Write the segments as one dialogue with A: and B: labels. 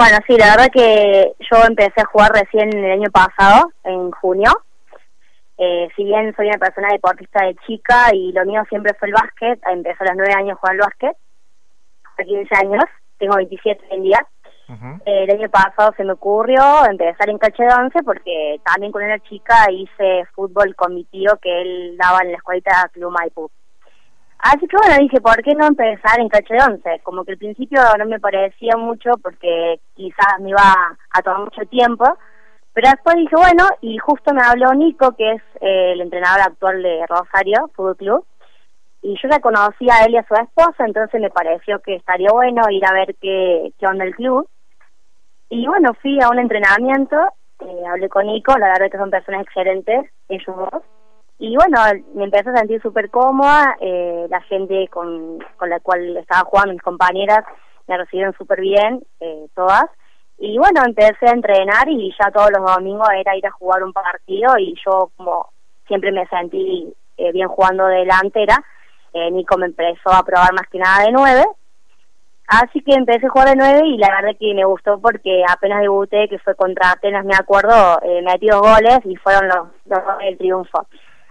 A: Bueno, sí, la verdad que yo empecé a jugar recién el año pasado, en junio. Eh, si bien soy una persona deportista de chica y lo mío siempre fue el básquet, empecé a los nueve años a jugar al básquet, hace 15 años, tengo 27 en día. el año pasado se me ocurrió empezar en caché de once porque también cuando era chica hice fútbol con mi tío que él daba en la escuelita Club Maipú. Así que bueno, dije, ¿por qué no empezar en caché de once? Como que al principio no me parecía mucho porque quizás me iba a tomar mucho tiempo, pero después dije, bueno, y justo me habló Nico, que es eh, el entrenador actual de Rosario Fútbol Club, y yo ya conocía a él y a su esposa, entonces me pareció que estaría bueno ir a ver qué, qué onda el club. Y bueno, fui a un entrenamiento, eh, hablé con Nico, la verdad que son personas excelentes, ellos dos, y bueno, me empecé a sentir súper cómoda, eh, la gente con, con la cual estaba jugando, mis compañeras, me recibieron súper bien, eh, todas. Y bueno, empecé a entrenar y ya todos los domingos era ir a jugar un partido y yo como siempre me sentí eh, bien jugando de delantera, eh, Nico me empezó a probar más que nada de nueve. Así que empecé a jugar de nueve y la verdad que me gustó porque apenas debuté, que fue contra Atenas, me acuerdo, eh, metí dos goles y fueron los dos del triunfo.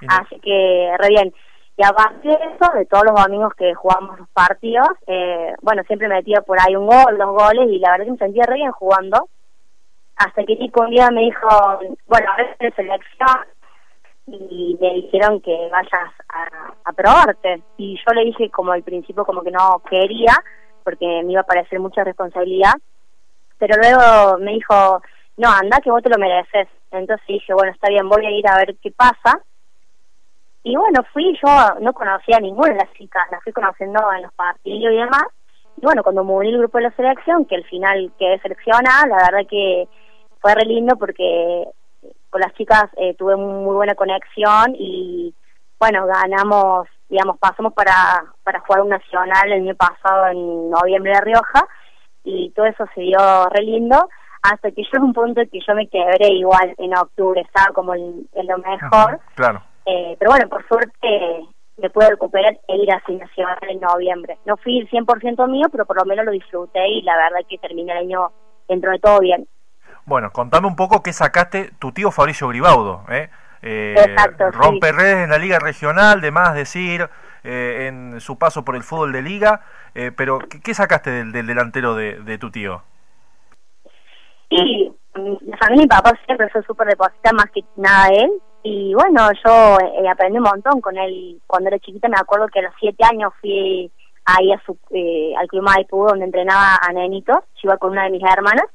A: Así que re bien. Y aparte de eso, de todos los domingos que jugamos los partidos, eh, bueno, siempre metía por ahí un gol, dos goles, y la verdad que me sentía re bien jugando. Hasta que Nico un día me dijo, bueno, a veces selección, y me dijeron que vayas a, a probarte. Y yo le dije como al principio como que no quería, porque me iba a parecer mucha responsabilidad. Pero luego me dijo, no, anda que vos te lo mereces. Entonces dije, bueno, está bien, voy a ir a ver qué pasa y bueno, fui, yo no conocía a ninguna de las chicas, las fui conociendo en los partidos y demás. Y bueno, cuando me uní el grupo de la selección, que al final quedé seleccionada, la verdad que fue re lindo porque con las chicas eh, tuve muy buena conexión y bueno, ganamos, digamos, pasamos para, para jugar un nacional el año pasado en noviembre de Rioja y todo eso se dio re lindo hasta que yo un punto que yo me quebré igual en octubre, estaba como en, lo mejor.
B: claro.
A: Eh, pero bueno, por suerte me pude recuperar e ir a Nacional en noviembre. No fui el 100% mío, pero por lo menos lo disfruté y la verdad que terminé el año dentro de todo bien.
B: Bueno, contame un poco qué sacaste tu tío Fabricio Gribaudo, ¿eh?
A: eh Exacto,
B: rompe redes en la liga regional, de más decir, eh, en su paso por el fútbol de liga, eh, pero ¿qué, sacaste del, delantero de, de, tu tío?
A: Sí, la familia mi papá siempre fue súper deposita más que nada él, y bueno, yo eh, aprendí un montón con él. Cuando era chiquita me acuerdo que a los siete años fui ahí a su, eh, al Club Maipú donde entrenaba a nenitos, yo iba con una de mis hermanas,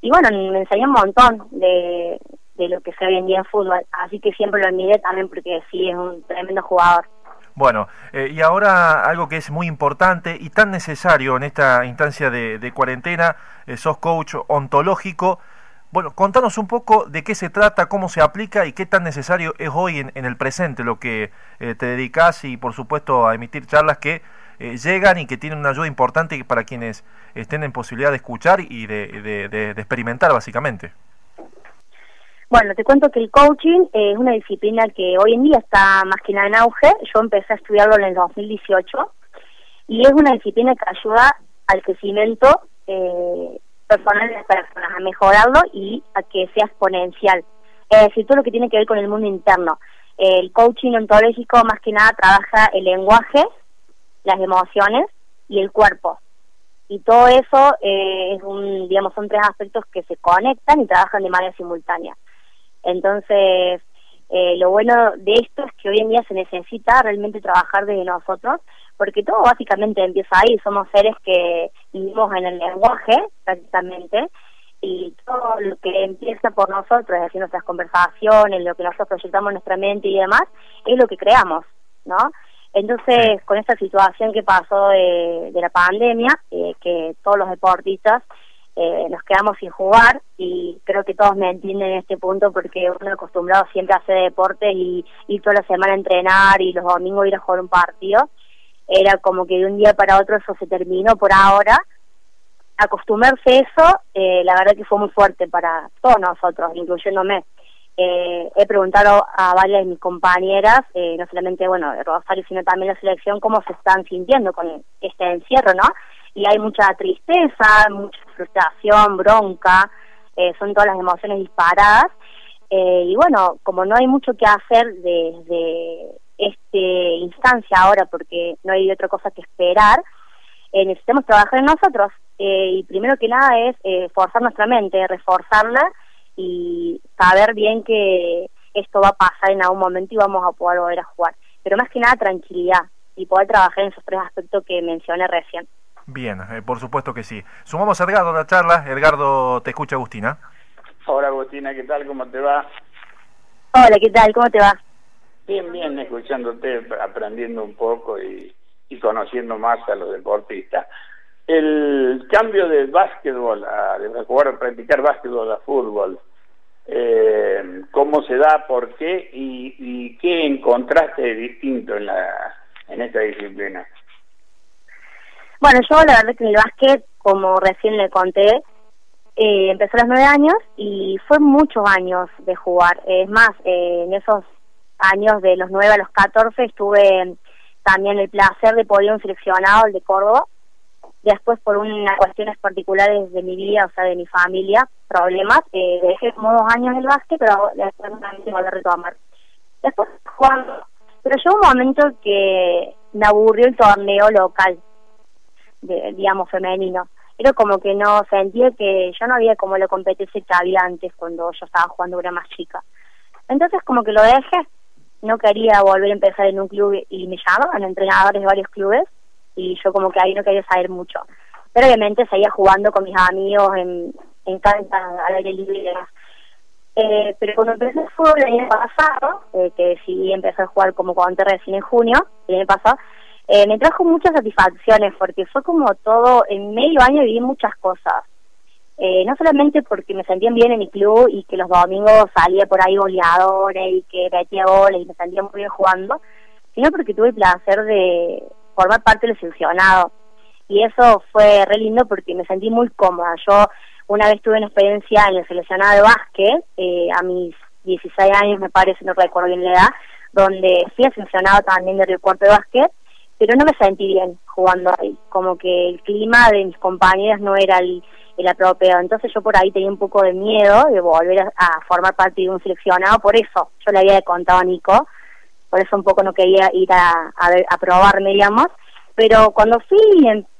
A: y bueno, me enseñó un montón de, de lo que se hoy en día en fútbol, así que siempre lo admiré también porque sí, es un tremendo jugador.
B: Bueno, eh, y ahora algo que es muy importante y tan necesario en esta instancia de, de cuarentena, sos coach ontológico, bueno, contanos un poco de qué se trata, cómo se aplica y qué tan necesario es hoy en, el presente lo que eh, te dedicas y por supuesto a emitir charlas que eh, llegan y que tienen una ayuda importante para quienes estén en posibilidad de escuchar y de, experimentar básicamente.
A: Bueno, te cuento que el coaching es una disciplina que hoy en día está más que nada en auge. Yo empecé a estudiarlo en el 2018 y es una disciplina que ayuda al crecimiento eh, personal de las personas, a mejorarlo y a que sea exponencial. Es decir, todo lo que tiene que ver con el mundo interno. El coaching ontológico más que nada trabaja el lenguaje, las emociones y el cuerpo. Y todo eso eh, es un, digamos, son tres aspectos que se conectan y trabajan de manera simultánea. Entonces, eh, lo bueno de esto es que hoy en día se necesita realmente trabajar desde nosotros, porque todo básicamente empieza ahí, somos seres que vivimos en el lenguaje prácticamente, y todo lo que empieza por nosotros, es decir, nuestras conversaciones, lo que nosotros proyectamos en nuestra mente y demás, es lo que creamos, ¿no? Entonces, con esta situación que pasó de, de la pandemia, eh, que todos los deportistas eh, nos quedamos sin jugar y creo que todos me entienden en este punto porque uno acostumbrado siempre a hacer deporte y ir toda la semana a entrenar y los domingos ir a jugar un partido. Era como que de un día para otro eso se terminó por ahora. Acostumbrarse a eso, eh, la verdad que fue muy fuerte para todos nosotros, incluyéndome. Eh, he preguntado a varias de mis compañeras, eh, no solamente, bueno, Rosario, sino también la selección, cómo se están sintiendo con este encierro, ¿no? Y hay mucha tristeza, mucha frustración, bronca, eh, son todas las emociones disparadas. Eh, y bueno, como no hay mucho que hacer desde instancia ahora, porque no hay otra cosa que esperar, eh, necesitamos trabajar en nosotros. y primero que nada es forzar nuestra mente, reforzarla y saber bien que esto va a pasar en algún momento y vamos a poder volver a jugar. Pero más que nada tranquilidad y poder trabajar en esos tres aspectos que mencioné recién.
B: Bien, eh, por supuesto que sí. Sumamos a Edgardo a la charla. Edgardo, te escucha Agustina.
C: Hola Agustina, ¿qué tal? ¿Cómo te va?
A: Hola, ¿qué tal? ¿Cómo te va?
C: Bien, bien, escuchándote, aprendiendo un poco y, conociendo más a los deportistas. El cambio de básquetbol, a, de jugar a practicar básquetbol a fútbol, eh, ¿cómo se da? ¿Por qué? Y, ¿Y qué encontraste de distinto en, la, en esta disciplina?
A: Bueno, yo la verdad que en el básquet, como recién le conté, eh, empezó a los nueve años y fue muchos años de jugar. Es más, eh, en esos años de los nueve a los catorce estuve también el placer de poder un seleccionado, el de Córdoba. Después, por unas cuestiones particulares de mi vida, o sea, de mi familia, problemas, eh, dejé como dos años el básquet, pero después también volví a retomar. Después, jugando. Pero llegó un momento que me aburrió el torneo local digamos, femenino. Era como que no sentía que yo no había como la competencia que había antes cuando yo estaba jugando era más chica. Entonces como que lo dejé, no quería volver a empezar en un club y me llamaban entrenadores de varios clubes y yo como que ahí no quería saber mucho. Pero obviamente seguía jugando con mis amigos en, en cancha, al aire libre. Eh, pero cuando empecé el fútbol el año pasado, eh, que decidí empezar a jugar como cuando recién en junio, el año pasado, eh, me trajo muchas satisfacciones porque fue como todo, en medio año viví muchas cosas. Eh, no solamente porque me sentían bien en mi club y que los domingos salía por ahí goleadores y que metía goles y me sentía muy bien jugando, sino porque tuve el placer de formar parte del seleccionado. Y eso fue re lindo porque me sentí muy cómoda. Yo una vez tuve una experiencia en el seleccionado de básquet, eh, a mis 16 años me parece, no recuerdo bien la edad, donde fui seleccionado también del recuerdo de básquet pero no me sentí bien jugando ahí, como que el clima de mis compañeras no era el, el apropiado, entonces yo por ahí tenía un poco de miedo de volver a, formar parte de un seleccionado, por eso yo le había contado a Nico, por eso un poco no quería ir a, a, ver, a probarme, digamos, pero cuando fui,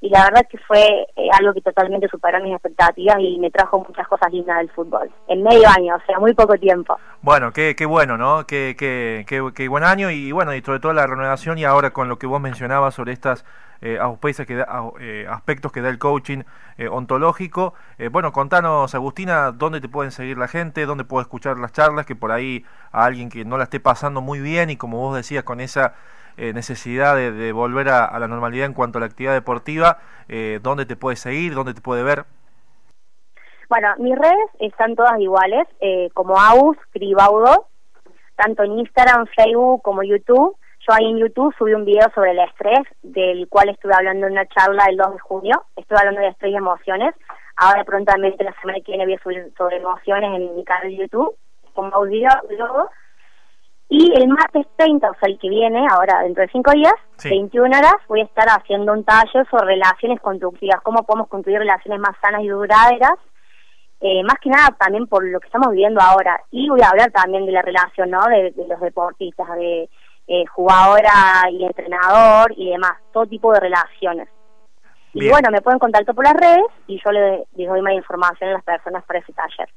A: y la verdad que fue eh, algo que totalmente superó mis expectativas y me trajo muchas cosas lindas del fútbol, en medio año, o sea, muy poco tiempo.
B: Bueno, qué, qué bueno, ¿no? Qué, qué, qué, buen año y bueno, y sobre todo la renovación y ahora con lo que vos mencionabas sobre estas eh, que da, eh, aspectos que da el coaching eh, ontológico. Eh, bueno, contanos, Agustina, dónde te pueden seguir la gente, dónde puedo escuchar las charlas, que por ahí a alguien que no la esté pasando muy bien y como vos decías, con esa eh, necesidad de, volver a, la normalidad en cuanto a la actividad deportiva, eh, ¿dónde te puede seguir? ¿Dónde te puede ver?
A: Bueno, mis redes están todas iguales, eh, como Aus, Cribaudo, tanto en Instagram, Facebook como YouTube. Yo ahí en YouTube subí un video sobre el estrés, del cual estuve hablando en una charla el 2 de junio. Estuve hablando de estrés y emociones. Ahora prontamente la semana que viene voy a subir sobre emociones en mi canal de YouTube, como audio, luego y el martes 30, o sea, el que viene, ahora dentro de cinco días, 21 horas, voy a estar haciendo un taller sobre relaciones constructivas, cómo podemos construir relaciones más sanas y duraderas, eh, más que nada también por lo que estamos viviendo ahora. Y voy a hablar también de la relación, ¿no?, de, los deportistas, de eh, jugadora y entrenador y demás, todo tipo de relaciones. Y bueno, me pueden contactar por las redes y yo les, les doy más información a las personas para ese taller.